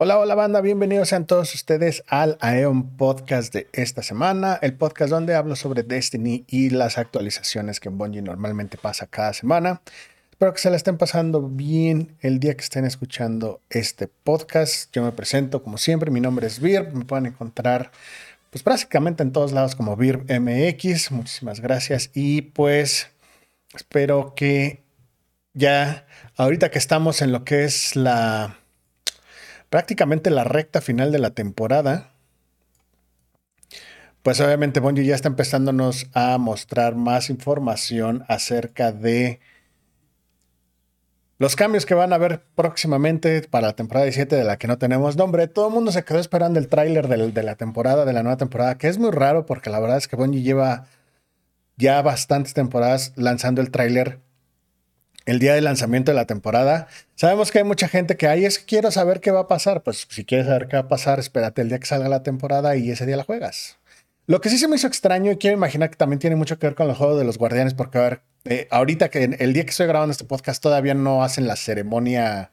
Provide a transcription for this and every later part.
Hola, hola banda, bienvenidos sean todos ustedes al Aeon Podcast de esta semana, el podcast donde hablo sobre Destiny y las actualizaciones que Bungie normalmente pasa cada semana. Espero que se la estén pasando bien el día que estén escuchando este podcast. Yo me presento como siempre, mi nombre es Vir, me pueden encontrar pues básicamente en todos lados como Vir MX. Muchísimas gracias y pues espero que ya ahorita que estamos en lo que es la prácticamente la recta final de la temporada, pues obviamente Bungie ya está empezándonos a mostrar más información acerca de los cambios que van a haber próximamente para la temporada 17 de la que no tenemos nombre. Todo el mundo se quedó esperando el tráiler de, la temporada, de la nueva temporada, que es muy raro porque la verdad es que Bungie lleva ya bastantes temporadas lanzando el tráiler el día de lanzamiento de la temporada. Sabemos que hay mucha gente que ahí es quiero saber qué va a pasar. Pues si quieres saber qué va a pasar, espérate el día que salga la temporada y ese día la juegas. Lo que sí se me hizo extraño y quiero imaginar que también tiene mucho que ver con el juego de los guardianes, porque a ver, eh, ahorita que el día que estoy grabando este podcast todavía no hacen la ceremonia.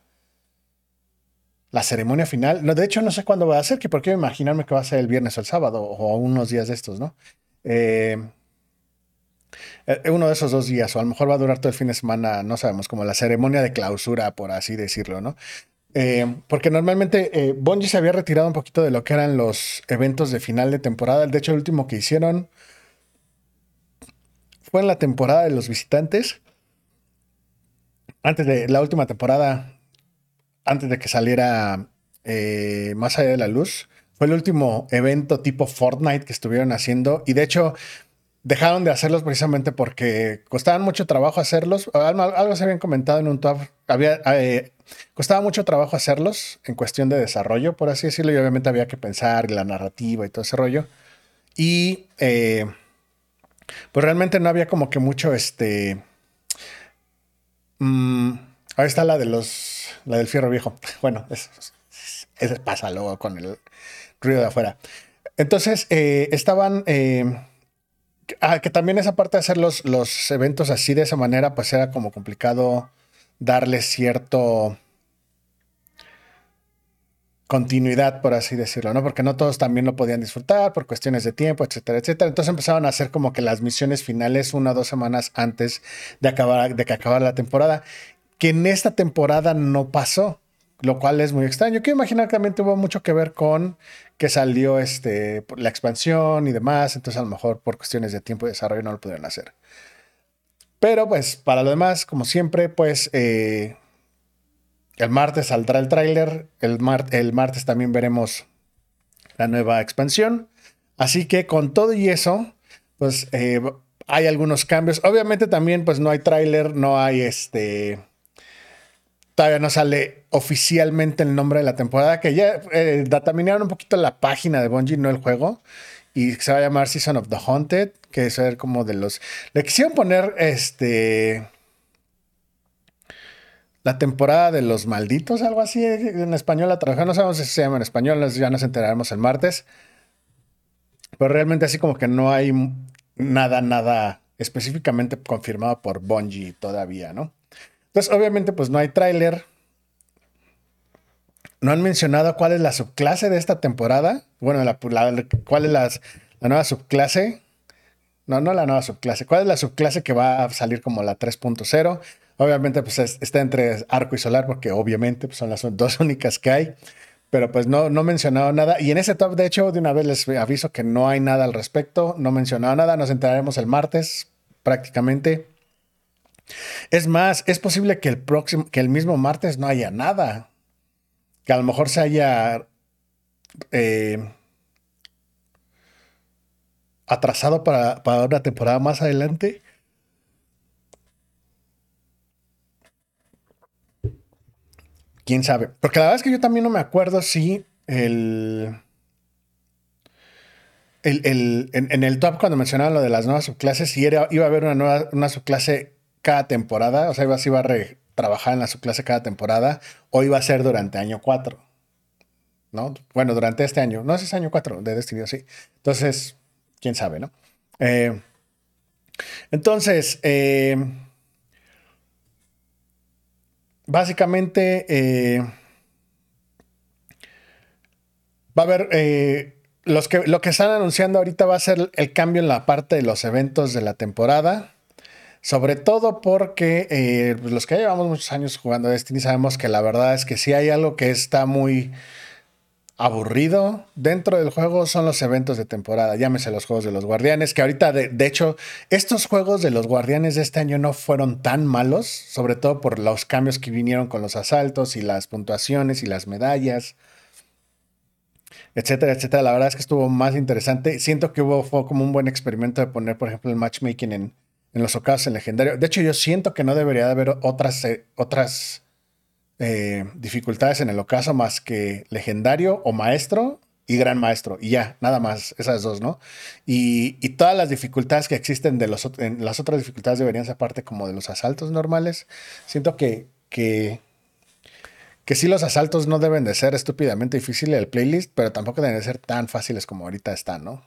La ceremonia final. De hecho, no sé cuándo va a ser, que por qué imaginarme que va a ser el viernes o el sábado o unos días de estos, ¿no? Eh, uno de esos dos días, o a lo mejor va a durar todo el fin de semana, no sabemos, como la ceremonia de clausura, por así decirlo, ¿no? Eh, porque normalmente eh, Bungie se había retirado un poquito de lo que eran los eventos de final de temporada. De hecho, el último que hicieron fue en la temporada de los visitantes. Antes de la última temporada, antes de que saliera Más allá de la luz, fue el último evento tipo Fortnite que estuvieron haciendo. Y de hecho, dejaron de hacerlos precisamente porque costaban mucho trabajo hacerlos. Algo, se habían comentado en un top. Había, eh, costaba mucho trabajo hacerlos en cuestión de desarrollo, por así decirlo, y obviamente había que pensar la narrativa y todo ese rollo. Y eh, pues realmente no había como que mucho este. Mm, ahí está la de los. La del fierro viejo. Bueno, eso, pasa luego con el ruido de afuera. Entonces, eh, estaban Ah, que también esa parte de hacer los, los eventos así de esa manera, pues era como complicado darle cierto continuidad, por así decirlo, ¿no? Porque no todos también lo podían disfrutar por cuestiones de tiempo, etcétera, etcétera. Entonces empezaron a hacer como que las misiones finales una o dos semanas antes de acabar, de que acabara la temporada, que en esta temporada no pasó lo cual es muy extraño. Quiero imaginar que también tuvo mucho que ver con que salió este, la expansión y demás, entonces a lo mejor por cuestiones de tiempo y desarrollo no lo pudieron hacer. Pero pues para lo demás, como siempre, pues eh, el martes saldrá el tráiler, el, el martes también veremos la nueva expansión. Así que con todo y eso, pues eh, hay algunos cambios. Obviamente también pues no hay tráiler, no hay este todavía no sale oficialmente el nombre de la temporada, que ya eh, dataminearon un poquito la página de Bungie, no el juego, y se va a llamar Season of the Haunted, que es como de los... Le quisieron poner este... La temporada de los malditos, algo así, en español la trabajaron, no sabemos si se llama en español, ya nos enteraremos el martes. Pero realmente así como que no hay nada, nada específicamente confirmado por Bungie todavía, ¿no? Entonces, obviamente, pues no hay tráiler. No han mencionado cuál es la subclase de esta temporada. Bueno, la, cuál es la, nueva subclase. No, no la nueva subclase. ¿Cuál es la subclase que va a salir como la 3.0? Obviamente, pues está entre arco y solar, porque obviamente pues, son las dos únicas que hay. Pero pues no, no mencionado nada. Y en ese top, de hecho, de una vez les aviso que no hay nada al respecto. No mencionado nada. Nos enteraremos el martes, prácticamente. Es más, es posible que el próximo, que el mismo martes no haya nada. Que a lo mejor se haya eh, atrasado para, para una temporada más adelante. quién sabe. Porque la verdad es que yo también no me acuerdo si el. el, en, el top, cuando mencionaban lo de las nuevas subclases, si era, iba a haber una nueva una subclase cada temporada, o sea, iba, a trabajar en la subclase cada temporada, o iba a ser durante año 4. ¿No? Bueno, durante este año, no es año 4 de Destiny, sí. Entonces, quién sabe, ¿no? Eh, entonces, eh, básicamente, eh, va a haber los que, lo que están anunciando ahorita va a ser el cambio en la parte de los eventos de la temporada. Sobre todo porque eh, pues, los que llevamos muchos años jugando Destiny sabemos que la verdad es que si hay algo que está muy aburrido dentro del juego son los eventos de temporada, llámese los juegos de los guardianes, que ahorita de, de, hecho estos juegos de los guardianes de este año no fueron tan malos, sobre todo por los cambios que vinieron con los asaltos y las puntuaciones y las medallas etcétera, etcétera. La verdad es que estuvo más interesante. Siento que hubo fue como un buen experimento de poner, por ejemplo, el matchmaking en, en los ocasos en legendario. De hecho, yo siento que no debería de haber otras, eh, otras eh, dificultades en el ocaso más que legendario o maestro y gran maestro. Y ya, nada más, esas dos, ¿no? Y, y todas las dificultades que existen de los, en las otras dificultades deberían ser parte como de los asaltos normales. Siento que, que que sí los asaltos no deben de ser estúpidamente difíciles el playlist, pero tampoco deben de ser tan fáciles como ahorita están, ¿no?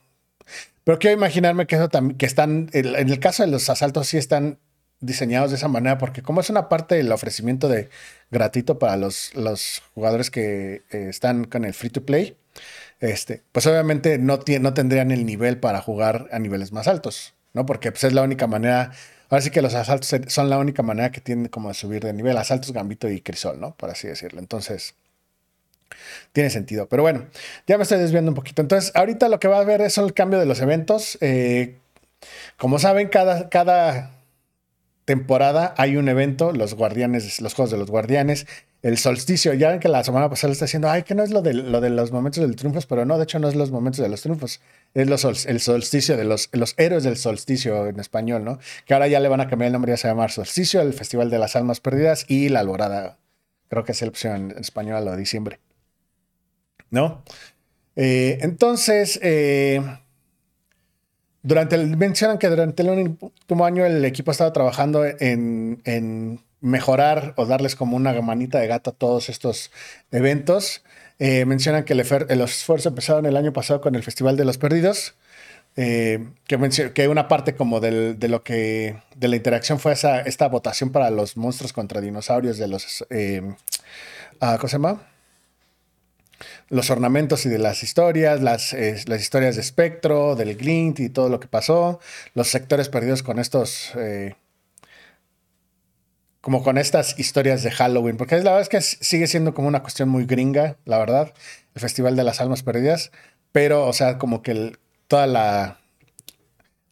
Pero quiero imaginarme que eso también, que están, en el caso de los asaltos sí están diseñados de esa manera, porque como es una parte del ofrecimiento de gratuito para los, los jugadores que eh, están con el free to play, este, pues obviamente no, no tendrían el nivel para jugar a niveles más altos, ¿no? Porque pues, es la única manera Ahora sí que los asaltos son la única manera que tienen como de subir de nivel. Asaltos, Gambito y Crisol, ¿no? Por así decirlo. Entonces, tiene sentido. Pero bueno, ya me estoy desviando un poquito. Entonces, ahorita lo que va a ver es el cambio de los eventos. Eh, como saben, cada, cada temporada hay un evento, los guardianes, los juegos de los guardianes, el solsticio. Ya ven que la semana pasada le está diciendo, ay, que no es lo de, lo de los momentos del triunfos, pero no, de hecho no es los momentos de los triunfos, es el solsticio de los, héroes del solsticio en español, ¿no? Que ahora ya le van a cambiar el nombre, ya se llama Solsticio, el Festival de las Almas Perdidas y la Alborada. Creo que es la opción en español a diciembre. ¿No? Eh, entonces, eh, durante el, mencionan que durante el último año el equipo estaba trabajando en, mejorar o darles como una manita de gato a todos estos eventos. Eh, mencionan que el, esfuerzo empezaron el año pasado con el Festival de los Perdidos. Que, que, una parte como de lo que de la interacción fue esa, esta votación para los monstruos contra dinosaurios de los eh, ah, ¿cómo se llama? Los ornamentos y de las historias, las, las historias de Spectro, del Glint y todo lo que pasó, los sectores perdidos con estos, eh, como con estas historias de Halloween, porque la verdad es que sigue siendo como una cuestión muy gringa, la verdad, el Festival de las Almas Perdidas, pero, o sea, como que toda la...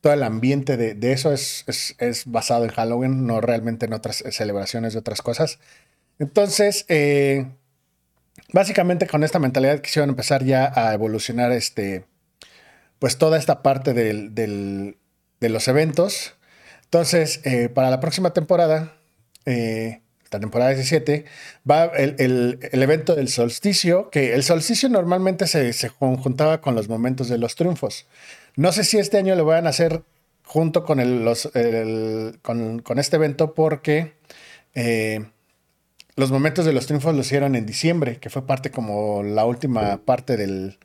Todo el ambiente de, eso es, es, basado en Halloween, no realmente en otras celebraciones de otras cosas. Entonces, eh, básicamente con esta mentalidad quisieron empezar ya a evolucionar este, pues toda esta parte de los eventos. Entonces, eh, para la próxima temporada, eh, la temporada 17, va el, evento del solsticio, que el solsticio normalmente se, conjuntaba con los momentos de los triunfos. No sé si este año lo van a hacer junto con, los, con, este evento porque... Eh, los momentos de los triunfos los hicieron en diciembre, que fue parte como la última parte del.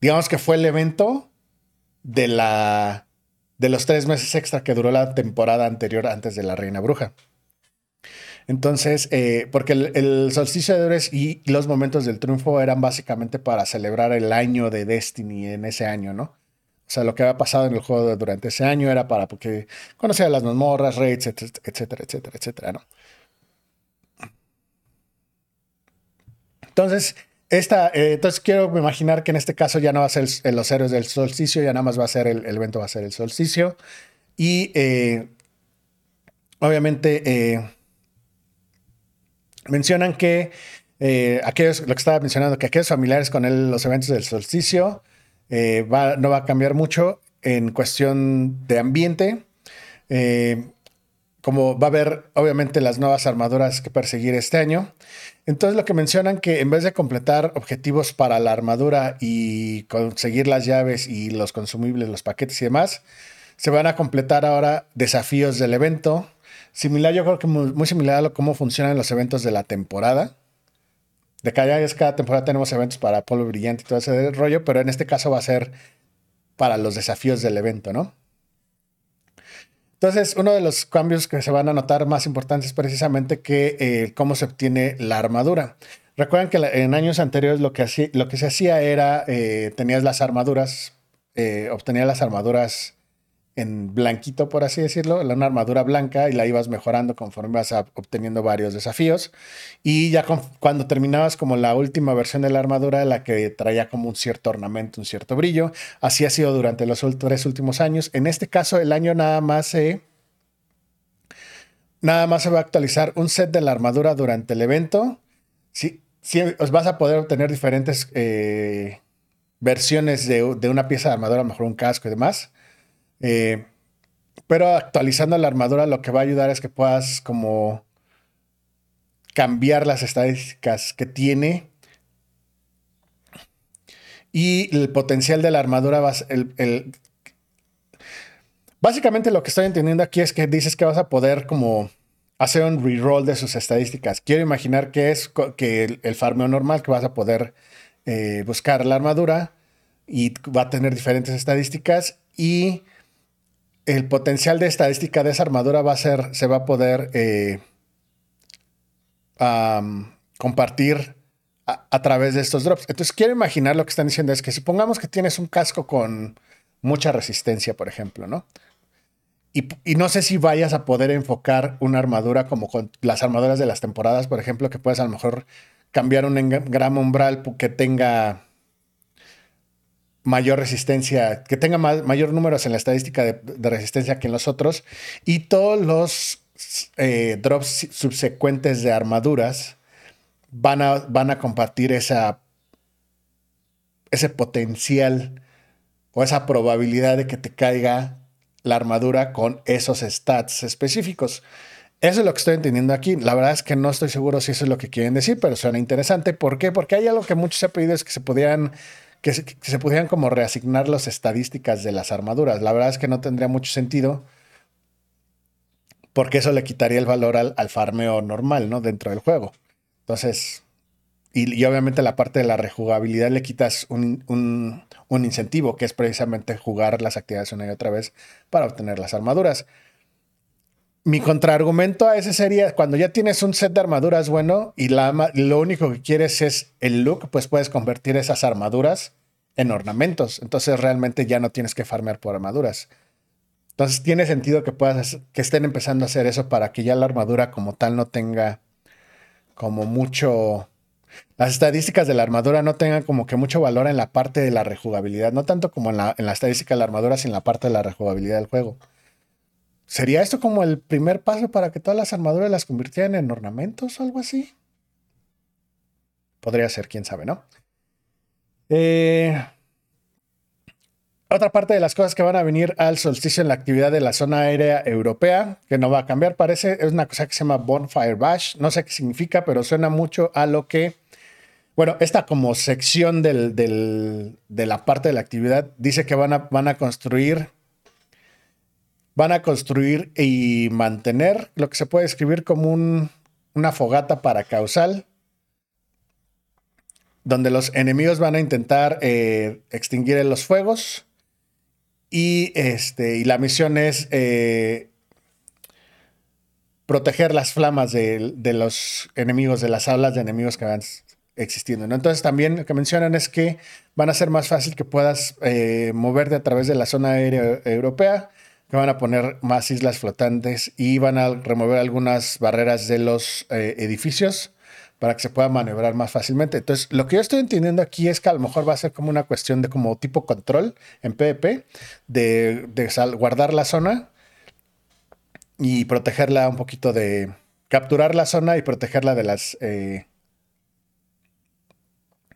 Digamos que fue el evento de la. de los tres meses extra que duró la temporada anterior antes de la Reina Bruja. Entonces, eh, porque el, solsticio de Dores y los momentos del triunfo eran básicamente para celebrar el año de Destiny en ese año, ¿no? O sea, lo que había pasado en el juego durante ese año era para porque conocía las mazmorras, raids, etcétera, etcétera, etcétera, ¿no? Entonces, esta, eh, entonces quiero imaginar que en este caso ya no va a ser los héroes del solsticio, ya nada más va a ser el, evento, va a ser el solsticio. Y eh, obviamente eh, mencionan que aquellos, lo que estaba mencionando, que aquellos familiares con los eventos del solsticio no va a cambiar mucho en cuestión de ambiente como va a haber obviamente las nuevas armaduras que perseguir este año. Entonces lo que mencionan que en vez de completar objetivos para la armadura y conseguir las llaves y los consumibles, los paquetes y demás, se van a completar ahora desafíos del evento. Similar, yo creo que muy, similar a cómo funcionan los eventos de la temporada. De cada, cada temporada tenemos eventos para polvo brillante y todo ese rollo, pero en este caso va a ser para los desafíos del evento, ¿no? Entonces, uno de los cambios que se van a notar más importantes es precisamente que eh, cómo se obtiene la armadura. Recuerden que en años anteriores lo que, lo que se hacía era, eh, tenías las armaduras, eh, obtenías las armaduras en blanquito, por así decirlo, una armadura blanca y la ibas mejorando conforme ibas obteniendo varios desafíos. Y ya cuando terminabas como la última versión de la armadura, la que traía como un cierto ornamento, un cierto brillo, así ha sido durante los tres últimos años. En este caso, el año nada más se... Nada más se va a actualizar un set de la armadura durante el evento. Sí, sí os vas a poder obtener diferentes eh, versiones de, una pieza de armadura, mejor un casco y demás. Eh, pero actualizando la armadura lo que va a ayudar es que puedas como cambiar las estadísticas que tiene y el potencial de la armadura básicamente lo que estoy entendiendo aquí es que dices que vas a poder como hacer un reroll de sus estadísticas. Quiero imaginar que es que el, farmeo normal que vas a poder eh, buscar la armadura y va a tener diferentes estadísticas y el potencial de estadística de esa armadura va a ser, se va a poder eh, compartir a, través de estos drops. Entonces, quiero imaginar lo que están diciendo es que supongamos que tienes un casco con mucha resistencia, por ejemplo, ¿no? Y, no sé si vayas a poder enfocar una armadura como con las armaduras de las temporadas, por ejemplo, que puedes a lo mejor cambiar un engrama umbral que tenga mayor resistencia, que tenga mayor números en la estadística de, resistencia que en los otros. Y todos los eh, drops subsecuentes de armaduras van a, van a compartir esa, ese potencial o esa probabilidad de que te caiga la armadura con esos stats específicos. Eso es lo que estoy entendiendo aquí. La verdad es que no estoy seguro si eso es lo que quieren decir, pero suena interesante. ¿Por qué? Porque hay algo que muchos se ha pedido es que se pudieran que se, pudieran como reasignar las estadísticas de las armaduras. La verdad es que no tendría mucho sentido porque eso le quitaría el valor al, farmeo normal, ¿no? Dentro del juego. Entonces, y, obviamente la parte de la rejugabilidad le quitas un, un, incentivo, que es precisamente jugar las actividades una y otra vez para obtener las armaduras. Mi contraargumento a ese sería cuando ya tienes un set de armaduras bueno y lo único que quieres es el look, pues puedes convertir esas armaduras en ornamentos. Entonces realmente ya no tienes que farmear por armaduras. Entonces tiene sentido que puedas que estén empezando a hacer eso para que ya la armadura como tal no tenga como mucho las estadísticas de la armadura no tengan como que mucho valor en la parte de la rejugabilidad, no tanto como en la, en la estadística de la armadura, sino en la parte de la rejugabilidad del juego. ¿Sería esto como el primer paso para que todas las armaduras las convirtieran en ornamentos o algo así? Podría ser, quién sabe, ¿no? Eh, otra parte de las cosas que van a venir al solsticio en la actividad de la zona aérea europea, que no va a cambiar, parece, es una cosa que se llama Bonfire Bash. No sé qué significa, pero suena mucho a lo que, bueno, esta como sección de la parte de la actividad dice que van a, van a construir van a construir y mantener lo que se puede escribir como una fogata para causal, donde los enemigos van a intentar eh, extinguir los fuegos y, este, y la misión es eh, proteger las flamas de, los enemigos, de las aulas de enemigos que van existiendo. Entonces también lo que mencionan es que van a ser más fácil que puedas eh, moverte a través de la zona aérea europea que van a poner más islas flotantes y van a remover algunas barreras de los eh, edificios para que se pueda maniobrar más fácilmente. Entonces, lo que yo estoy entendiendo aquí es que a lo mejor va a ser como una cuestión de como tipo control en PvP, de, guardar la zona y protegerla un poquito de... capturar la zona y protegerla de las... Eh,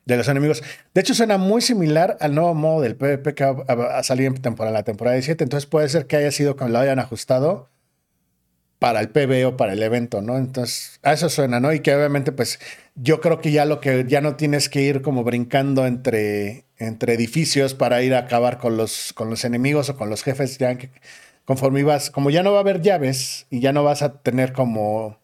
de los enemigos. De hecho, suena muy similar al nuevo modo del PvP que ha, salido en temporada, la temporada 17. Entonces puede ser que haya sido que lo hayan ajustado para el PvE o para el evento, ¿no? Entonces, a eso suena, ¿no? Y que obviamente, pues, yo creo que ya lo que ya no tienes que ir como brincando entre, entre edificios para ir a acabar con los, con los enemigos o con los jefes, ya conforme ibas, como ya no va a haber llaves y ya no vas a tener como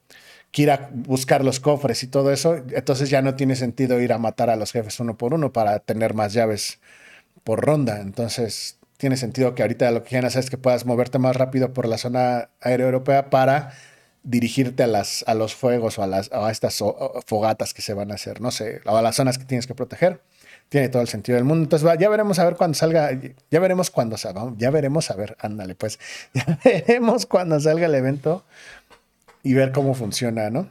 que ir a buscar los cofres y todo eso, entonces ya no tiene sentido ir a matar a los jefes uno por uno para tener más llaves por ronda. Entonces tiene sentido que ahorita lo que quieran hacer es que puedas moverte más rápido por la zona aérea europea para dirigirte a, las, a los fuegos o a, las, a estas fogatas que se van a hacer, no sé, o a las zonas que tienes que proteger. Tiene todo el sentido del mundo. Entonces, ya veremos a ver cuando salga, ya veremos cuando salga, ya veremos a ver, ándale, pues, ya veremos cuando salga el evento y ver cómo funciona, ¿no?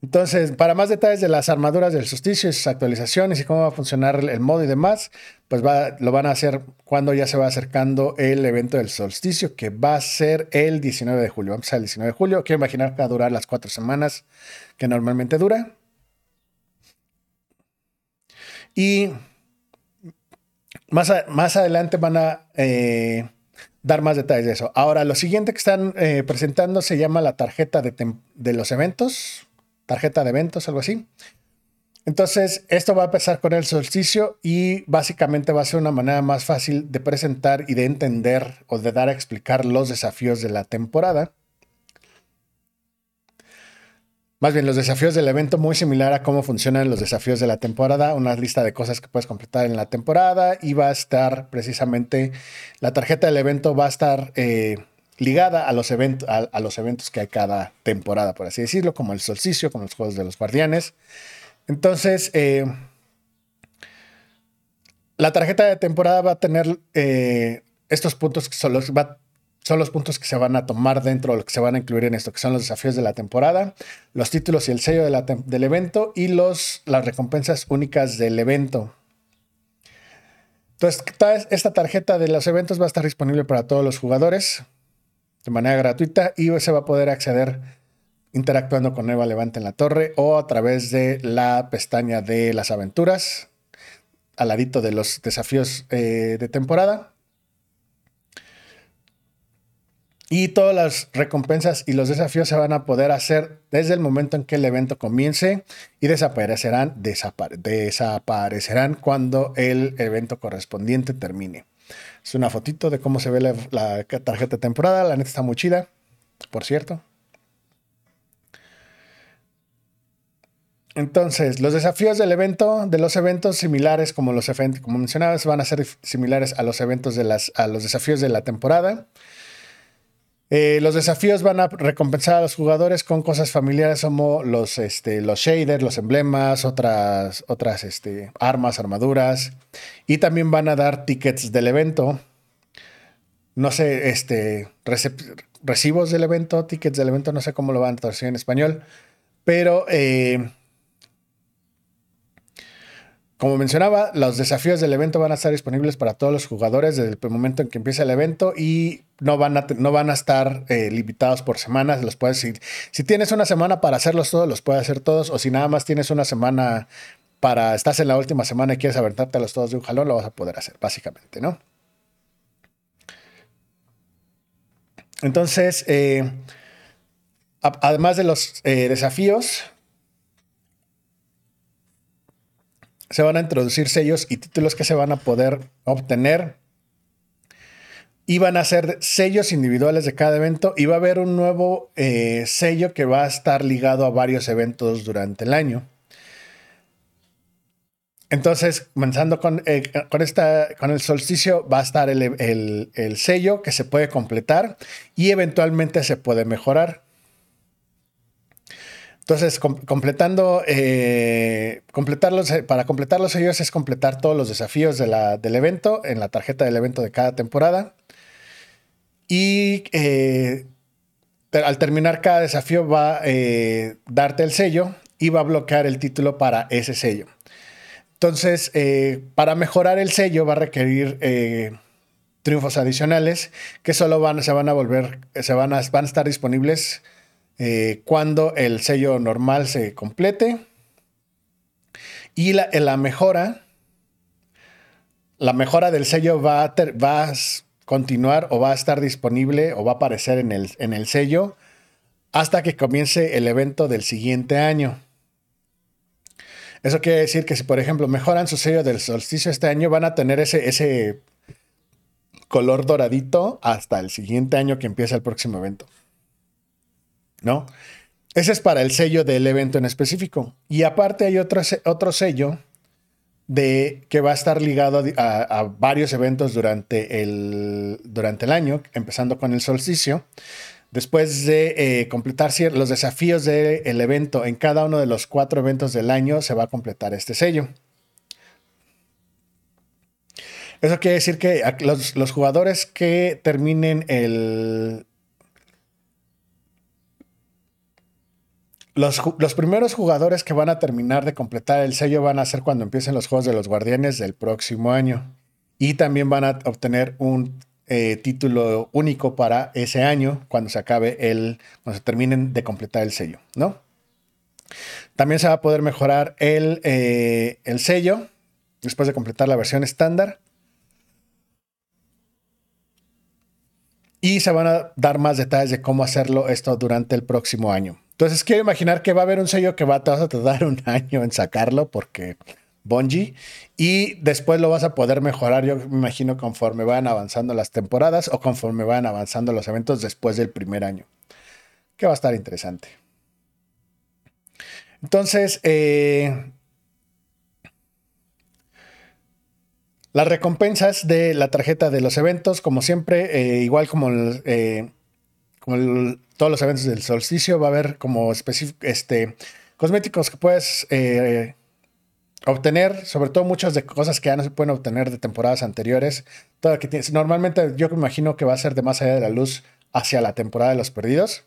Entonces, para más detalles de las armaduras del solsticio y sus actualizaciones y cómo va a funcionar el modo y demás, pues va, lo van a hacer cuando ya se va acercando el evento del solsticio, que va a ser el 19 de julio. Vamos al 19 de julio. Quiero imaginar que va a durar las cuatro semanas que normalmente dura. Y más, más adelante van a eh, dar más detalles de eso. Ahora, lo siguiente que están eh, presentando se llama la tarjeta de, de los eventos tarjeta de eventos, algo así. Entonces, esto va a empezar con el solsticio y básicamente va a ser una manera más fácil de presentar y de entender o de dar a explicar los desafíos de la temporada. Más bien, los desafíos del evento muy similar a cómo funcionan los desafíos de la temporada, una lista de cosas que puedes completar en la temporada y va a estar precisamente, la tarjeta del evento va a estar eh, ligada a los, eventos, a, los eventos que hay cada temporada, por así decirlo, como el solsticio, como los Juegos de los Guardianes. Entonces, eh, la tarjeta de temporada va a tener eh, estos puntos que son los, son los puntos que se van a tomar dentro, lo que se van a incluir en esto, que son los desafíos de la temporada, los títulos y el sello del evento y los, las recompensas únicas del evento. Entonces, esta tarjeta de los eventos va a estar disponible para todos los jugadores de manera gratuita y se va a poder acceder interactuando con Eva Levante en la torre o a través de la pestaña de las aventuras al ladito de los desafíos eh, de temporada. Y todas las recompensas y los desafíos se van a poder hacer desde el momento en que el evento comience y desaparecerán, desaparecerán cuando el evento correspondiente termine. Es una fotito de cómo se ve la, tarjeta de temporada. La neta está muy chida, por cierto. Entonces, los desafíos del evento, de los eventos similares como los eventos, como mencionabas, van a ser similares a los eventos de las, a los desafíos de la temporada. Eh, los desafíos van a recompensar a los jugadores con cosas familiares como los, este, los shaders, los emblemas, otras, otras este, armas, armaduras. Y también van a dar tickets del evento. No sé, este, recibos del evento, tickets del evento, no sé cómo lo van a traducir en español. Pero eh, como mencionaba, los desafíos del evento van a estar disponibles para todos los jugadores desde el momento en que empieza el evento y no van a, no van a estar eh, limitados por semanas. Los puedes, si, tienes una semana para hacerlos todos, los puedes hacer todos. O si nada más tienes una semana para, estás en la última semana y quieres aventarte a los todos de un jalón, lo vas a poder hacer, básicamente, ¿no? Entonces, eh, además de los eh, desafíos, se van a introducir sellos y títulos que se van a poder obtener. Y van a ser sellos individuales de cada evento y va a haber un nuevo eh, sello que va a estar ligado a varios eventos durante el año. Entonces, comenzando con, eh, con, esta, con el solsticio, va a estar el, el sello que se puede completar y eventualmente se puede mejorar. Entonces, completando, eh, completarlos, eh, para completar los sellos es completar todos los desafíos del evento en la tarjeta del evento de cada temporada. Y eh, al terminar cada desafío va a darte el sello y va a bloquear el título para ese sello. Entonces, para mejorar el sello va a requerir triunfos adicionales que solo van, se van a volver, se van a, van a estar disponibles eh, cuando el sello normal se complete. Y la, la, mejora, la mejora del sello va a, continuar o va a estar disponible o va a aparecer en el, en el sello hasta que comience el evento del siguiente año. Eso quiere decir que si, por ejemplo, mejoran su sello del solsticio este año, van a tener ese, ese color doradito hasta el siguiente año que empieza el próximo evento. ¿No? Ese es para el sello del evento en específico. Y aparte hay otro, otro sello de, que va a estar ligado a, varios eventos durante el, durante el año, empezando con el solsticio. Después de eh, completar los desafíos del evento en cada uno de los cuatro eventos del año, se va a completar este sello. Eso quiere decir que los, jugadores que terminen el... Los, primeros jugadores que van a terminar de completar el sello van a ser cuando empiecen los Juegos de los Guardianes del próximo año. Y también van a obtener un eh, título único para ese año cuando se acabe el, cuando se terminen de completar el sello, ¿no? También se va a poder mejorar el, eh, el sello después de completar la versión estándar. Y se van a dar más detalles de cómo hacerlo esto durante el próximo año. Entonces quiero imaginar que va a haber un sello que va a tardar un año en sacarlo porque Bungie. Y después lo vas a poder mejorar, yo me imagino, conforme van avanzando las temporadas o conforme van avanzando los eventos después del primer año. Que va a estar interesante. Entonces, eh, las recompensas de la tarjeta de los eventos, como siempre, eh, igual como, eh, todos los eventos del solsticio, va a haber como este, cosméticos que puedes obtener, sobre todo muchas de cosas que ya no se pueden obtener de temporadas anteriores. Todo que normalmente yo me imagino que va a ser de más allá de la luz hacia la temporada de los perdidos.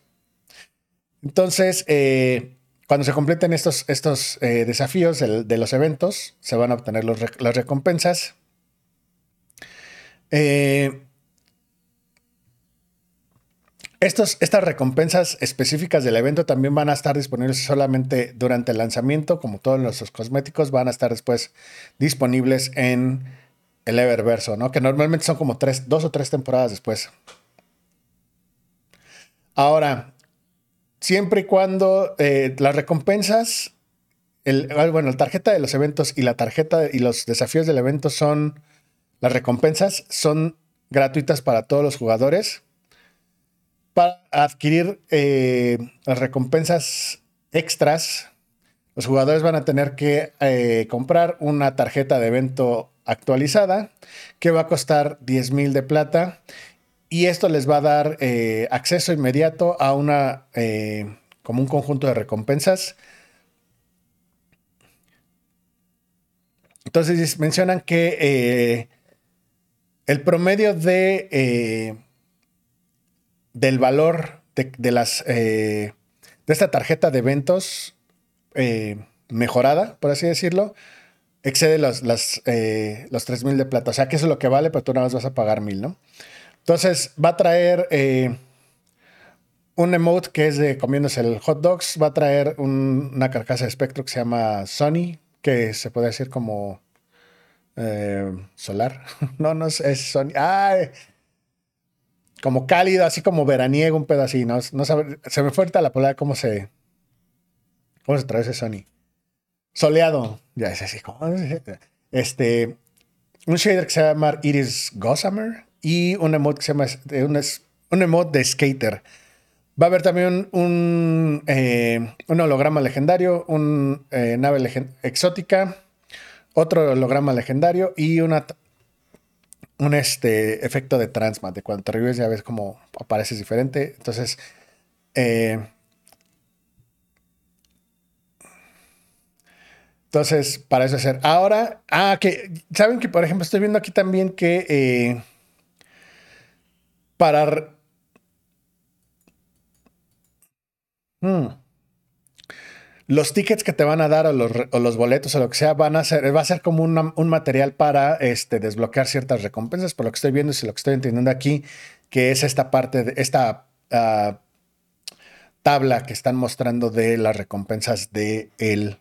Entonces, eh, cuando se completen estos, estos eh, desafíos de, los eventos, se van a obtener las recompensas. Eh, estas recompensas específicas del evento también van a estar disponibles solamente durante el lanzamiento, como todos nuestros cosméticos, van a estar después disponibles en el Eververso, ¿no? Que normalmente son como tres, dos o tres temporadas después. Ahora, siempre y cuando eh, las recompensas, el, ah, bueno, la tarjeta de los eventos y la tarjeta y los desafíos del evento son, las recompensas son gratuitas para todos los jugadores para adquirir eh, las recompensas extras, los jugadores van a tener que eh, comprar una tarjeta de evento actualizada que va a costar 10 mil de plata y esto les va a dar eh, acceso inmediato a una como un conjunto de recompensas. Entonces mencionan que el promedio de del valor de, las, eh, de esta tarjeta de eventos eh, mejorada, por así decirlo, excede los, las, eh, los 3.000 de plata. O sea, que eso es lo que vale, pero tú nada más vas a pagar 1.000, ¿no? Entonces, va a traer un emote que es de comiéndose el hot dogs. Va a traer una carcasa de espectro que se llama Sony, que se puede decir como solar. no, no es, es Sony. ¡Ay! Como cálido, así como veraniego, un así, ¿no? no sabe, se me fue ahorita la palabra cómo se. ¿Cómo se traduce Sony? Soleado. Ya es así. Este. Un shader que se llama Iris Gossamer y un emote que se llama. Un, un emote de skater. Va a haber también un, eh, un holograma legendario, un eh, nave exótica, otro holograma legendario y una un este, efecto de transmat, de cuando te revives ya ves cómo apareces diferente. Entonces, eh, entonces, para eso hacer. Ahora, ah, que, ¿saben que, por ejemplo, estoy viendo aquí también que eh, para... Hmm los tickets que te van a dar o los, boletos o lo que sea van a ser, va a ser como un material para este, desbloquear ciertas recompensas, por lo que estoy viendo y lo que estoy entendiendo aquí, que es esta parte, de esta ah, tabla que están mostrando de las recompensas de el,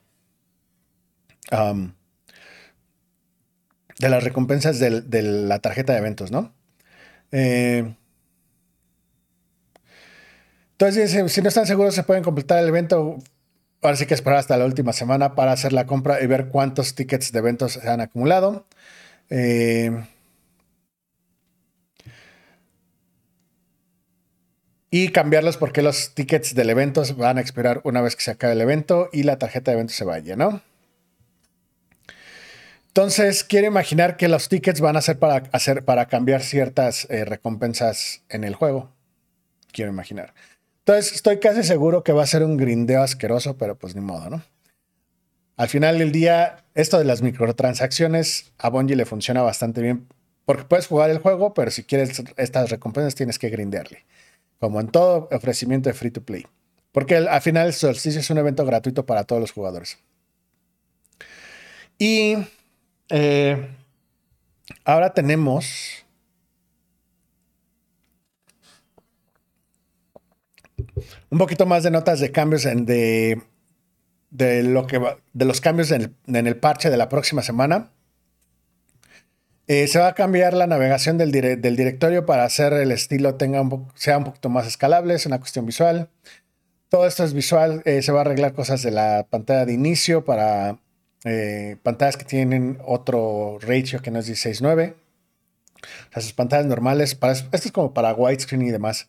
de las recompensas de la tarjeta de eventos, ¿no? Eh, entonces, si no están seguros, se pueden completar el evento ahora sí que esperar hasta la última semana para hacer la compra y ver cuántos tickets de eventos se han acumulado. Eh, y cambiarlos porque los tickets del evento van a expirar una vez que se acabe el evento y la tarjeta de evento se vaya, ¿no? Entonces, quiero imaginar que los tickets van a ser para, hacer, para cambiar ciertas eh, recompensas en el juego. quiero imaginar. Entonces, estoy casi seguro que va a ser un grindeo asqueroso, pero pues ni modo, ¿no? Al final del día, esto de las microtransacciones a Bungie le funciona bastante bien porque puedes jugar el juego, pero si quieres estas recompensas tienes que grindearle. Como en todo ofrecimiento de free to play. Porque al final el solsticio es un evento gratuito para todos los jugadores. Y eh, ahora tenemos un poquito más de notas de cambios en, de, de, lo que de los cambios en el, parche de la próxima semana. Eh, se va a cambiar la navegación del, directorio para hacer el estilo tenga sea un poquito más escalable, es una cuestión visual. Todo esto es visual, eh, se va a arreglar cosas de la pantalla de inicio para eh, pantallas que tienen otro ratio que no es 16.9. O sea, sus pantallas normales, esto es como para widescreen y demás.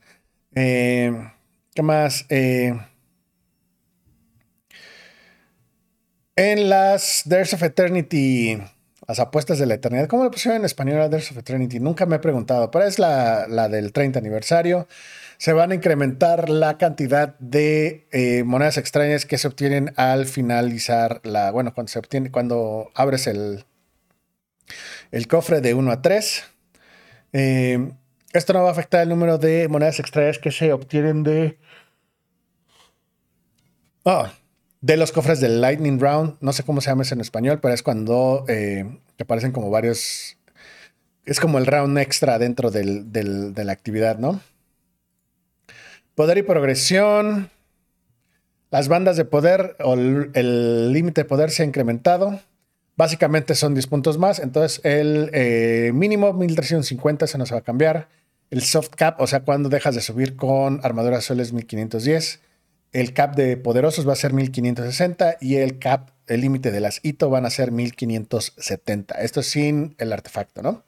¿Qué más? Eh, en las There's of Eternity, las apuestas de la eternidad, ¿cómo lo pusieron en español a There's of Eternity? Nunca me he preguntado, pero es la, del 30 aniversario. Se van a incrementar la cantidad de eh, monedas extrañas que se obtienen al finalizar la. Bueno, cuando se obtiene, cuando abres el, el cofre de 1 a 3. Eh, esto no va a afectar el número de monedas extrañas que se obtienen de. Ah, de los cofres del Lightning Round. No sé cómo se llama eso en español, pero es cuando eh, aparecen como varios. Es como el round extra dentro de la actividad, ¿no? Poder y progresión. Las bandas de poder o el límite de poder se ha incrementado. Básicamente son 10 puntos más. Entonces el eh, mínimo 1350 se nos va a cambiar. El soft cap, o sea, cuando dejas de subir con armadura es 1510. El cap de poderosos va a ser 1560 y el cap, el límite de las hito van a ser 1570. Esto sin el artefacto, ¿no?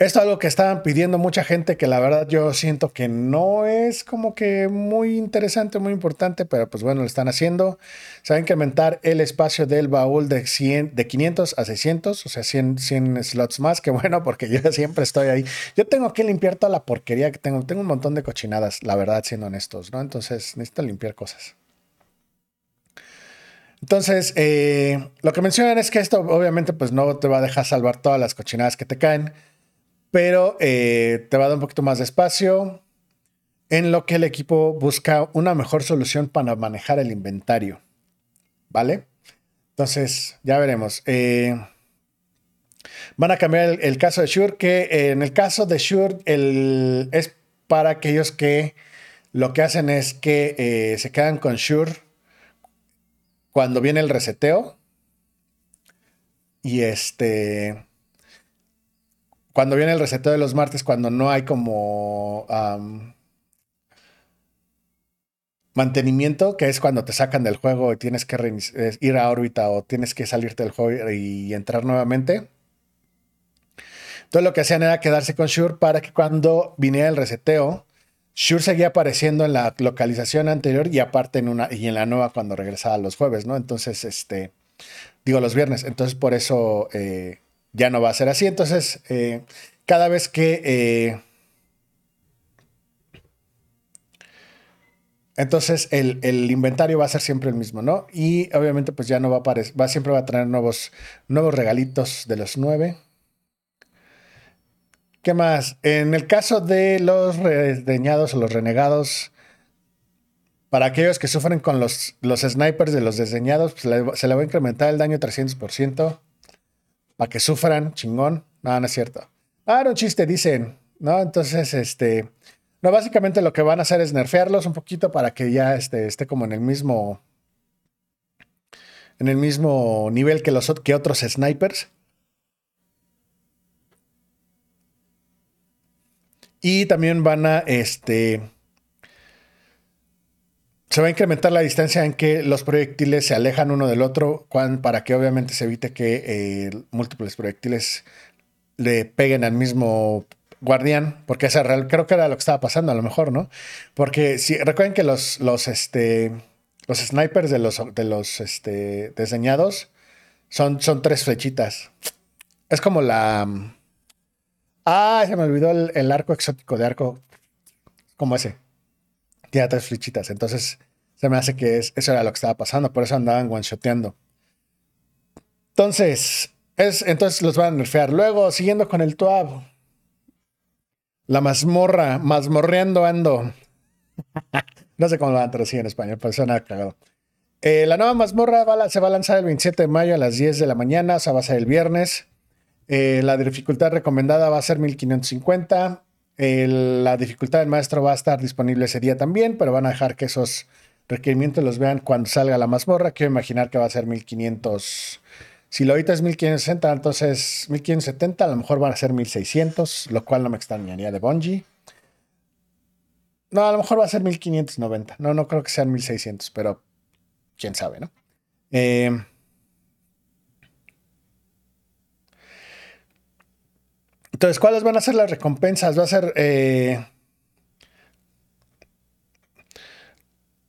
Esto es algo que estaban pidiendo mucha gente que la verdad yo siento que no es como que muy interesante, muy importante, pero pues bueno, lo están haciendo. Se va a incrementar el espacio del baúl de, 100, de 500 a 600, o sea, 100, 100 slots más, que bueno, porque yo siempre estoy ahí. Yo tengo que limpiar toda la porquería que tengo. Tengo un montón de cochinadas, la verdad, siendo honestos, ¿no? Entonces necesito limpiar cosas. Entonces, eh, lo que mencionan es que esto obviamente pues no te va a dejar salvar todas las cochinadas que te caen pero eh, te va a dar un poquito más de espacio en lo que el equipo busca una mejor solución para manejar el inventario. ¿Vale? Entonces, ya veremos. Eh, van a cambiar el, caso de Shure, que eh, en el caso de Shure es para aquellos que lo que hacen es que se quedan con Shure cuando viene el reseteo. Y este cuando viene el reseteo de los martes, cuando no hay como mantenimiento, que es cuando te sacan del juego y tienes que ir a órbita o tienes que salirte del juego y entrar nuevamente. Entonces lo que hacían era quedarse con Shure para que cuando viniera el reseteo, Shure seguía apareciendo en la localización anterior y aparte en una y en la nueva cuando regresaba los jueves, ¿no? Entonces, este, digo los viernes. Entonces por eso eh, ya no va a ser así. Entonces, eh, cada vez que... Eh, entonces, el, inventario va a ser siempre el mismo, ¿no? Y obviamente, pues ya no va a aparecer, siempre va a tener nuevos, nuevos regalitos de los nueve. ¿Qué más? En el caso de los desdeñados o los renegados, para aquellos que sufren con los, los snipers de los desdeñados, pues se le va a incrementar el daño 300% para que sufran, chingón. No, no es cierto. Ah, no, chiste, dicen, ¿no? Entonces, este, no, básicamente lo que van a hacer es nerfearlos un poquito para que ya este, esté como en el mismo, en el mismo nivel que, los, que otros snipers. Y también van a, este, se va a incrementar la distancia en que los proyectiles se alejan uno del otro para que obviamente se evite que eh, múltiples proyectiles le peguen al mismo guardián, porque creo que era lo que estaba pasando a lo mejor, ¿no? Porque si recuerden que los, los, este, los snipers de los, este, diseñados son, tres flechitas. Es como la... Ah, se me olvidó el, arco exótico de arco como ese. Tiene tres flechitas. Entonces, se me hace que eso era lo que estaba pasando. Por eso andaban one-shoteando. Entonces, es, entonces los van a nerfear. Luego, siguiendo con el Tuab. La mazmorra, mazmorreando ando. no sé cómo lo van a traducir en español, pero suena cagado. Eh, la nueva mazmorra se va a lanzar el 27 de mayo a las 10 de la mañana, o sea, va a ser el viernes. Eh, la dificultad recomendada va a ser 1550. La dificultad del maestro va a estar disponible ese día también, pero van a dejar que esos requerimientos los vean cuando salga la mazmorra. Quiero imaginar que va a ser 1500. Si lo ahorita es 1560, entonces 1570, a lo mejor van a ser 1600, lo cual no me extrañaría de Bungie. No, a lo mejor va a ser 1590. No, no creo que sean 1600, pero quién sabe, ¿no? Eh, entonces, ¿cuáles van a ser las recompensas? Va a ser... Eh,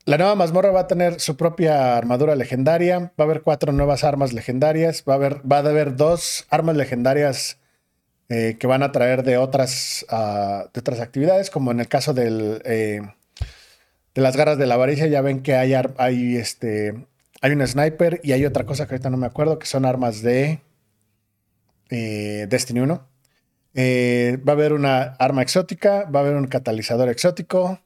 la nueva mazmorra va a tener su propia armadura legendaria. Va a haber cuatro nuevas armas legendarias. Va a haber, va a haber dos armas legendarias eh, que van a traer de otras, ah, de otras actividades, como en el caso del, de las garras de la avaricia, ya ven que hay, hay, este, hay un sniper y hay otra cosa que ahorita no me acuerdo, que son armas de eh, Destiny 1. Eh, va a haber una arma exótica, va a haber un catalizador exótico,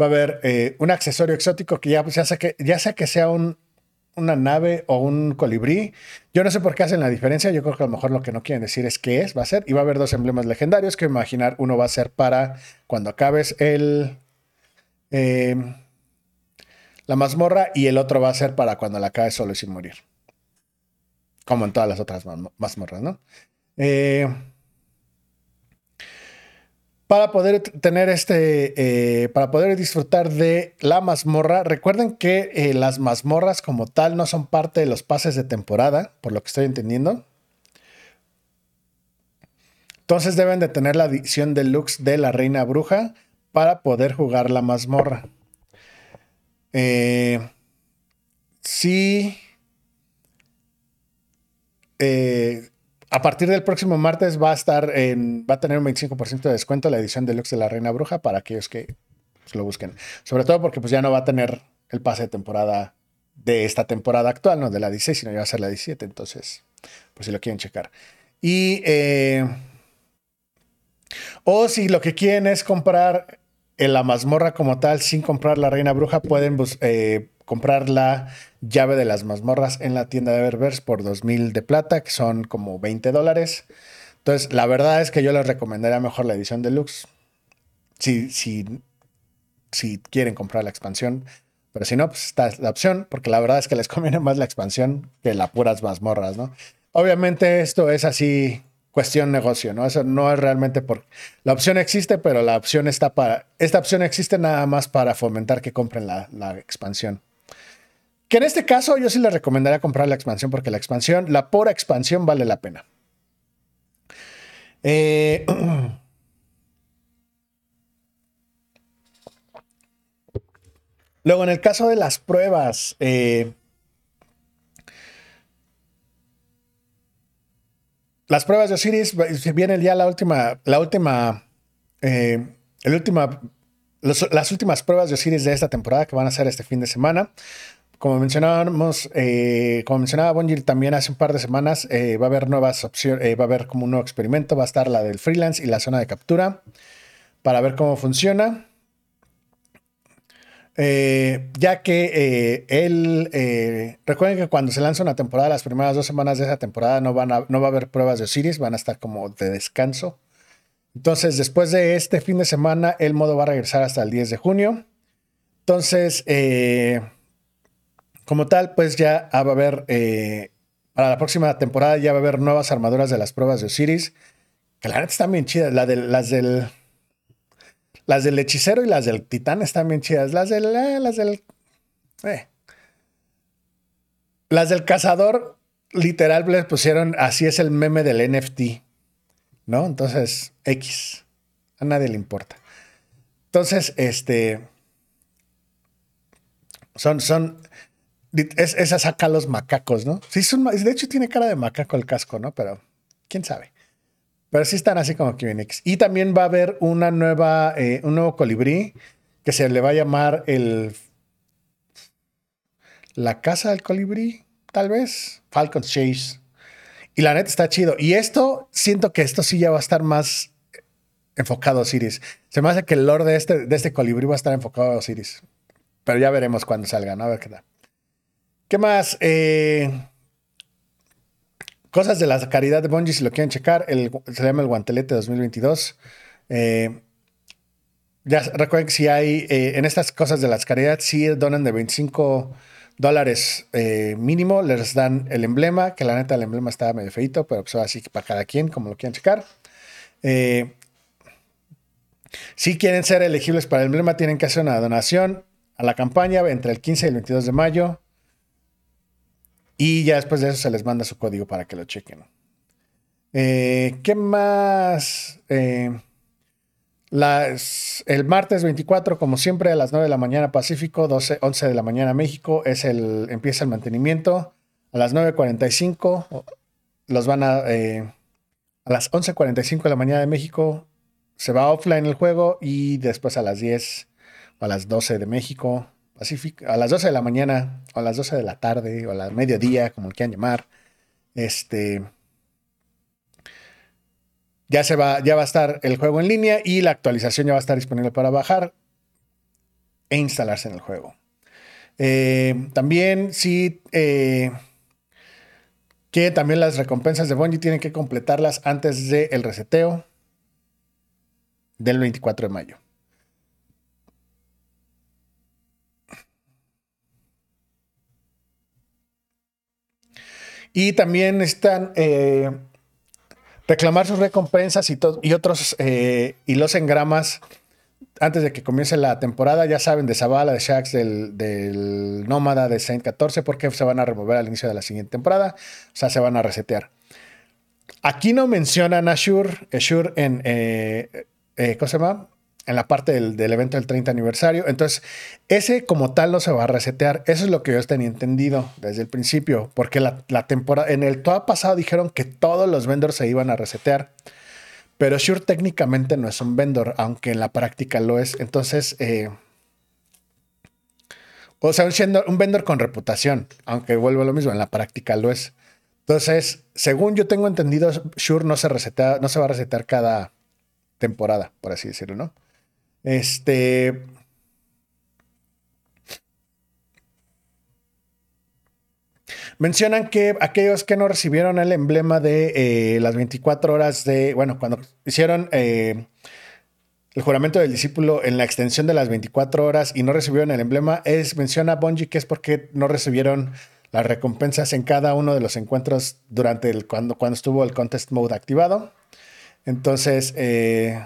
va a haber eh, un accesorio exótico que ya, pues, sea que, sea una nave o un colibrí. Yo no sé por qué hacen la diferencia. Yo creo que a lo mejor lo que no quieren decir es qué es, va a ser. Y va a haber dos emblemas legendarios que imaginar uno va a ser para cuando acabes el, eh, la mazmorra y el otro va a ser para cuando la cae solo y sin morir. Como en todas las otras mazmorras, ¿no? Eh, para poder tener este, eh, para poder disfrutar de la mazmorra, recuerden que las mazmorras como tal no son parte de los pases de temporada, por lo que estoy entendiendo. Entonces deben de tener la edición deluxe de la Reina Bruja para poder jugar la mazmorra. Eh, sí. Eh, a partir del próximo martes va a estar en, va a tener un 25% de descuento la edición deluxe de la Reina Bruja para aquellos que pues, lo busquen. Sobre todo porque pues ya no va a tener el pase de temporada de esta temporada actual, no de la 16, sino ya va a ser la 17. Entonces, pues si lo quieren checar. Y eh, o si lo que quieren es comprar en la mazmorra como tal, sin comprar la reina bruja, pueden eh, comprar la llave de las mazmorras en la tienda de Eververse por 2000 de plata, que son como 20 dólares. Entonces, la verdad es que yo les recomendaría mejor la edición deluxe. Si, si, si quieren comprar la expansión. Pero si no, pues está la opción, porque la verdad es que les conviene más la expansión que las puras mazmorras, ¿no? Obviamente esto es así cuestión negocio, ¿no? Eso no es realmente por... La opción existe, pero la opción está para... Esta opción existe nada más para fomentar que compren la, expansión. Que en este caso yo sí les recomendaría comprar la expansión porque la expansión, la pura expansión vale la pena. Eh, luego, en el caso de las pruebas, eh, las pruebas de Osiris, viene ya la última, la última, eh, el última, las últimas pruebas de Osiris de esta temporada que van a ser este fin de semana. Como mencionábamos, eh, como mencionaba Bungie también hace un par de semanas, eh, va a haber nuevas opciones, va a haber como un nuevo experimento, va a estar la del freelance y la zona de captura para ver cómo funciona. Eh, ya que eh, él, eh, recuerden que cuando se lanza una temporada, las primeras dos semanas de esa temporada no, van a, no va a haber pruebas de Osiris, van a estar como de descanso. Entonces, después de este fin de semana, el modo va a regresar hasta el 10 de junio. Entonces, como tal, pues ya va a haber, para la próxima temporada ya va a haber nuevas armaduras de las pruebas de Osiris, que la verdad están bien chidas, las del las del hechicero y las del titán están bien chidas. Las del. Eh, las del. Eh. Las del cazador, literal, les pusieron. Así es el meme del NFT. ¿No? Entonces, X. A nadie le importa. Entonces, este. Son. son es, esa saca los macacos, ¿no? Sí, son, de hecho tiene cara de macaco el casco, ¿no? Pero quién sabe. Pero sí están así como que bien X. Y también va a haber una nueva, eh, un nuevo colibrí que se le va a llamar el. La casa del colibrí, tal vez. Falcon's Chase. Y la neta está chido. Y esto, siento que esto sí ya va a estar más enfocado a Osiris. Se me hace que el lore de este, de este colibrí va a estar enfocado a Osiris. Pero ya veremos cuando salga, ¿no? A ver qué tal. ¿Qué más? Eh, cosas de la caridad de Bungie, si lo quieren checar, el, se llama el Guantelete 2022. Eh, ya recuerden que si hay eh, en estas cosas de las caridad, si donan de 25 dólares mínimo, les dan el emblema, que la neta el emblema está medio feito, pero pues así para cada quien, como lo quieran checar. si quieren ser elegibles para el emblema, tienen que hacer una donación a la campaña entre el 15 y el 22 de mayo. Y ya después de eso se les manda su código para que lo chequen. Eh, ¿Qué más? Eh, el martes 24, como siempre, a las 9 de la mañana Pacífico, 12, 11 de la mañana México, es el, empieza el mantenimiento. A las 9.45 los van a... Eh, a las 11.45 de la mañana de México se va offline el juego y después a las 10 a las 12 de México, Pacífico, a las 12 de la mañana, o a las 12 de la tarde, o a la mediodía, como quieran llamar. Este. Ya, se va, ya va a estar el juego en línea y la actualización ya va a estar disponible para bajar e instalarse en el juego. Eh, también sí eh, que también las recompensas de Bungie tienen que completarlas antes del reseteo del 24 de mayo. Y también están eh, reclamar sus recompensas y, otros eh, y los engramas antes de que comience la temporada. Ya saben de Zavala, de Shax, del, Nómada, de Saint 14, porque se van a remover al inicio de la siguiente temporada. O sea, se van a resetear. Aquí no mencionan a Shure, Shure en. Eh, ¿Cómo se llama? En la parte del, evento del 30 aniversario. Entonces, ese como tal no se va a resetear. Eso es lo que yo tenía entendido desde el principio, porque la, temporada, en el todo pasado dijeron que todos los vendors se iban a resetear. Pero Shure técnicamente no es un vendor, aunque en la práctica lo es. Entonces, eh, o sea, un vendor con reputación, aunque vuelvo a lo mismo, en la práctica lo es. Entonces, según yo tengo entendido, Shure no se resetea, no se va a resetear cada temporada, por así decirlo, ¿no? Este. Mencionan que aquellos que no recibieron el emblema de eh, las 24 horas de, bueno, cuando hicieron eh, el juramento del discípulo en la extensión de las 24 horas y no recibieron el emblema, es, menciona Bungie que es porque no recibieron las recompensas en cada uno de los encuentros durante el, cuando, cuando estuvo el contest mode activado. Entonces, eh,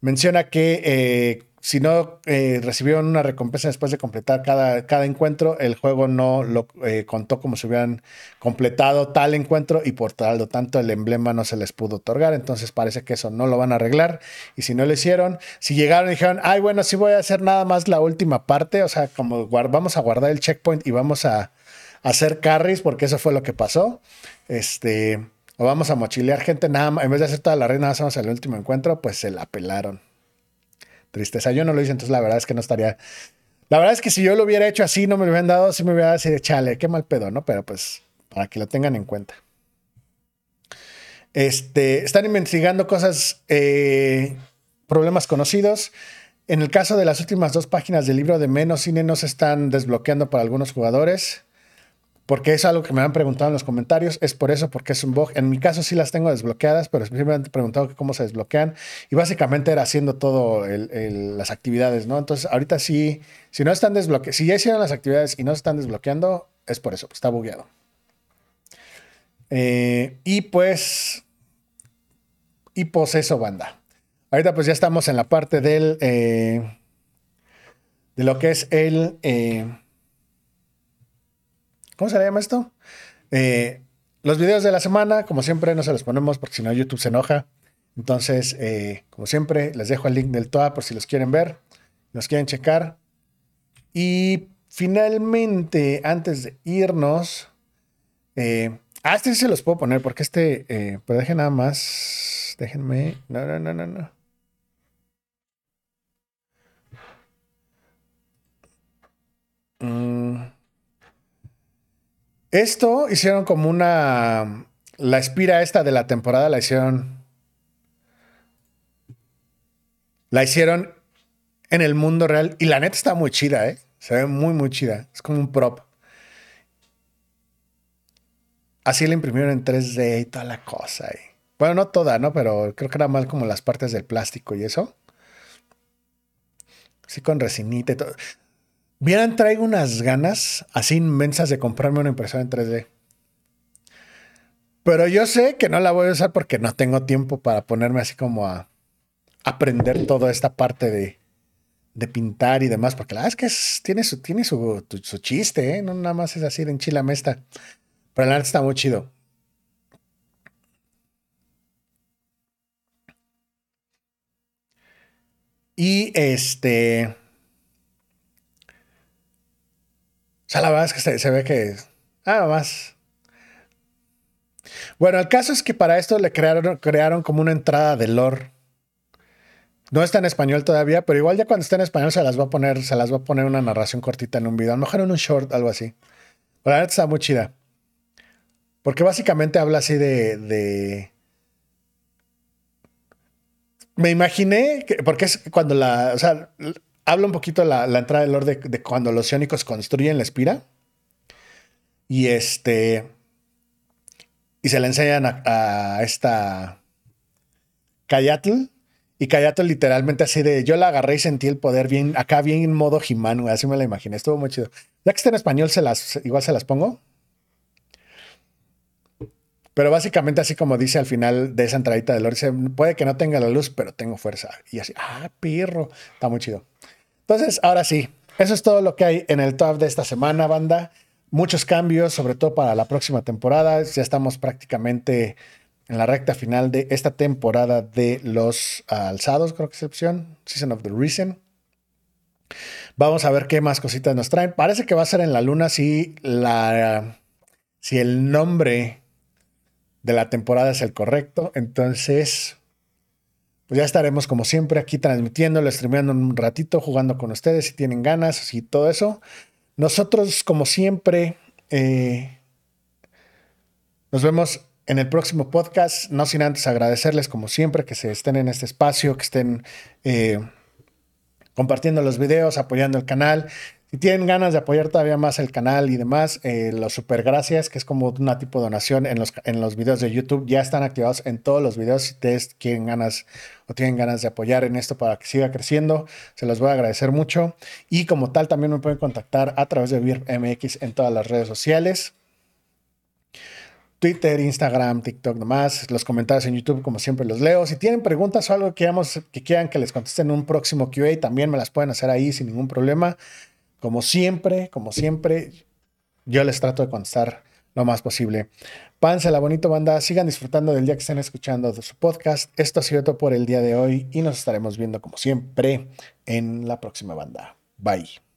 menciona que eh, si no eh, recibieron una recompensa después de completar cada, cada encuentro, el juego no lo eh, contó como si hubieran completado tal encuentro y por tal lo tanto el emblema no se les pudo otorgar. Entonces parece que eso no lo van a arreglar. Y si no lo hicieron, si llegaron y dijeron, ay, bueno, sí voy a hacer nada más la última parte, o sea, como vamos a guardar el checkpoint y vamos a, hacer carries, porque eso fue lo que pasó. Este o vamos a mochilear gente, nada más, en vez de hacer toda la reina, hacemos el último encuentro, pues se la pelaron. Tristeza, yo no lo hice, entonces la verdad es que no estaría. La verdad es que si yo lo hubiera hecho así, no me lo hubieran dado, sí me hubiera de chale, qué mal pedo, ¿no? Pero pues, para que lo tengan en cuenta. Este, están investigando cosas, eh, problemas conocidos. En el caso de las últimas dos páginas del libro de Menos Cine no se están desbloqueando para algunos jugadores porque es algo que me han preguntado en los comentarios. Es por eso, porque es un bug. En mi caso sí las tengo desbloqueadas, pero siempre me han preguntado cómo se desbloquean. Y básicamente era haciendo todo las actividades, ¿no? Entonces, ahorita sí, si no están desbloqueadas, si ya hicieron las actividades y no se están desbloqueando, es por eso, está bugueado. Eh, y pues, y pues eso, banda. Ahorita pues ya estamos en la parte del, eh, de lo que es el... Eh, ¿Cómo se llama esto? Eh, los videos de la semana, como siempre, no se los ponemos porque si no YouTube se enoja. Entonces, eh, como siempre, les dejo el link del TOA por si los quieren ver, los quieren checar. Y finalmente, antes de irnos, eh, Ah, este sí se los puedo poner porque este. Eh, pero dejen nada más. Déjenme. No, no, no, no, no. Mm. Esto hicieron como una. La espira esta de la temporada la hicieron. La hicieron en el mundo real. Y la neta está muy chida, ¿eh? Se ve muy, muy chida. Es como un prop. Así la imprimieron en 3D y toda la cosa. Bueno, no toda, ¿no? Pero creo que era más como las partes del plástico y eso. Así con resinita y todo. Vieran, traigo unas ganas así inmensas de comprarme una impresora en 3D. Pero yo sé que no la voy a usar porque no tengo tiempo para ponerme así como a aprender toda esta parte de, de pintar y demás, porque la verdad es que tiene, su, tiene su, chiste, ¿eh? no nada más es así de enchilamesta. Pero la arte está muy chido. Y este. O sea, la verdad es que se, ve que. Ah, más. Bueno, el caso es que para esto le crearon, crearon como una entrada de lore. No está en español todavía, pero igual ya cuando esté en español se las va a poner, se las va a poner una narración cortita en un video. A lo mejor en un short, algo así. Pero la verdad está muy chida. Porque básicamente habla así de. Me imaginé, que, porque es cuando la. O sea, habla un poquito la, la entrada del lore de, cuando los iónicos construyen la espira. Y este. Y se le enseñan a, esta. Kayatl. Y Kayatl literalmente así de. Yo la agarré y sentí el poder bien. Acá bien en modo Jimanu. Así me la imaginé. Estuvo muy chido. Ya que está en español, se las, igual se las pongo. Pero básicamente, así como dice al final de esa entradita de lore, dice: Puede que no tenga la luz, pero tengo fuerza. Y así, ah, pirro. Está muy chido. Entonces, ahora sí, eso es todo lo que hay en el top de esta semana, banda. Muchos cambios, sobre todo para la próxima temporada. Ya estamos prácticamente en la recta final de esta temporada de los alzados, creo que es opción, Season of the Reason. Vamos a ver qué más cositas nos traen. Parece que va a ser en la luna si la si el nombre de la temporada es el correcto. Entonces, pues ya estaremos como siempre aquí transmitiendo, streameando un ratito, jugando con ustedes si tienen ganas y todo eso. Nosotros, como siempre, eh, nos vemos en el próximo podcast. No sin antes agradecerles, como siempre, que se estén en este espacio, que estén eh, compartiendo los videos, apoyando el canal. Si tienen ganas de apoyar todavía más el canal y demás, eh, los super gracias, que es como una tipo de donación en los, en los videos de YouTube, ya están activados en todos los videos. Si ustedes quieren ganas o tienen ganas de apoyar en esto para que siga creciendo, se los voy a agradecer mucho. Y como tal, también me pueden contactar a través de VIRMX en todas las redes sociales. Twitter, Instagram, TikTok nomás. Los comentarios en YouTube, como siempre, los leo. Si tienen preguntas o algo que, que quieran que les conteste en un próximo QA, también me las pueden hacer ahí sin ningún problema. Como siempre, como siempre, yo les trato de contestar lo más posible. la bonito banda, sigan disfrutando del día que estén escuchando de su podcast. Esto ha sido todo por el día de hoy y nos estaremos viendo como siempre en la próxima banda. Bye.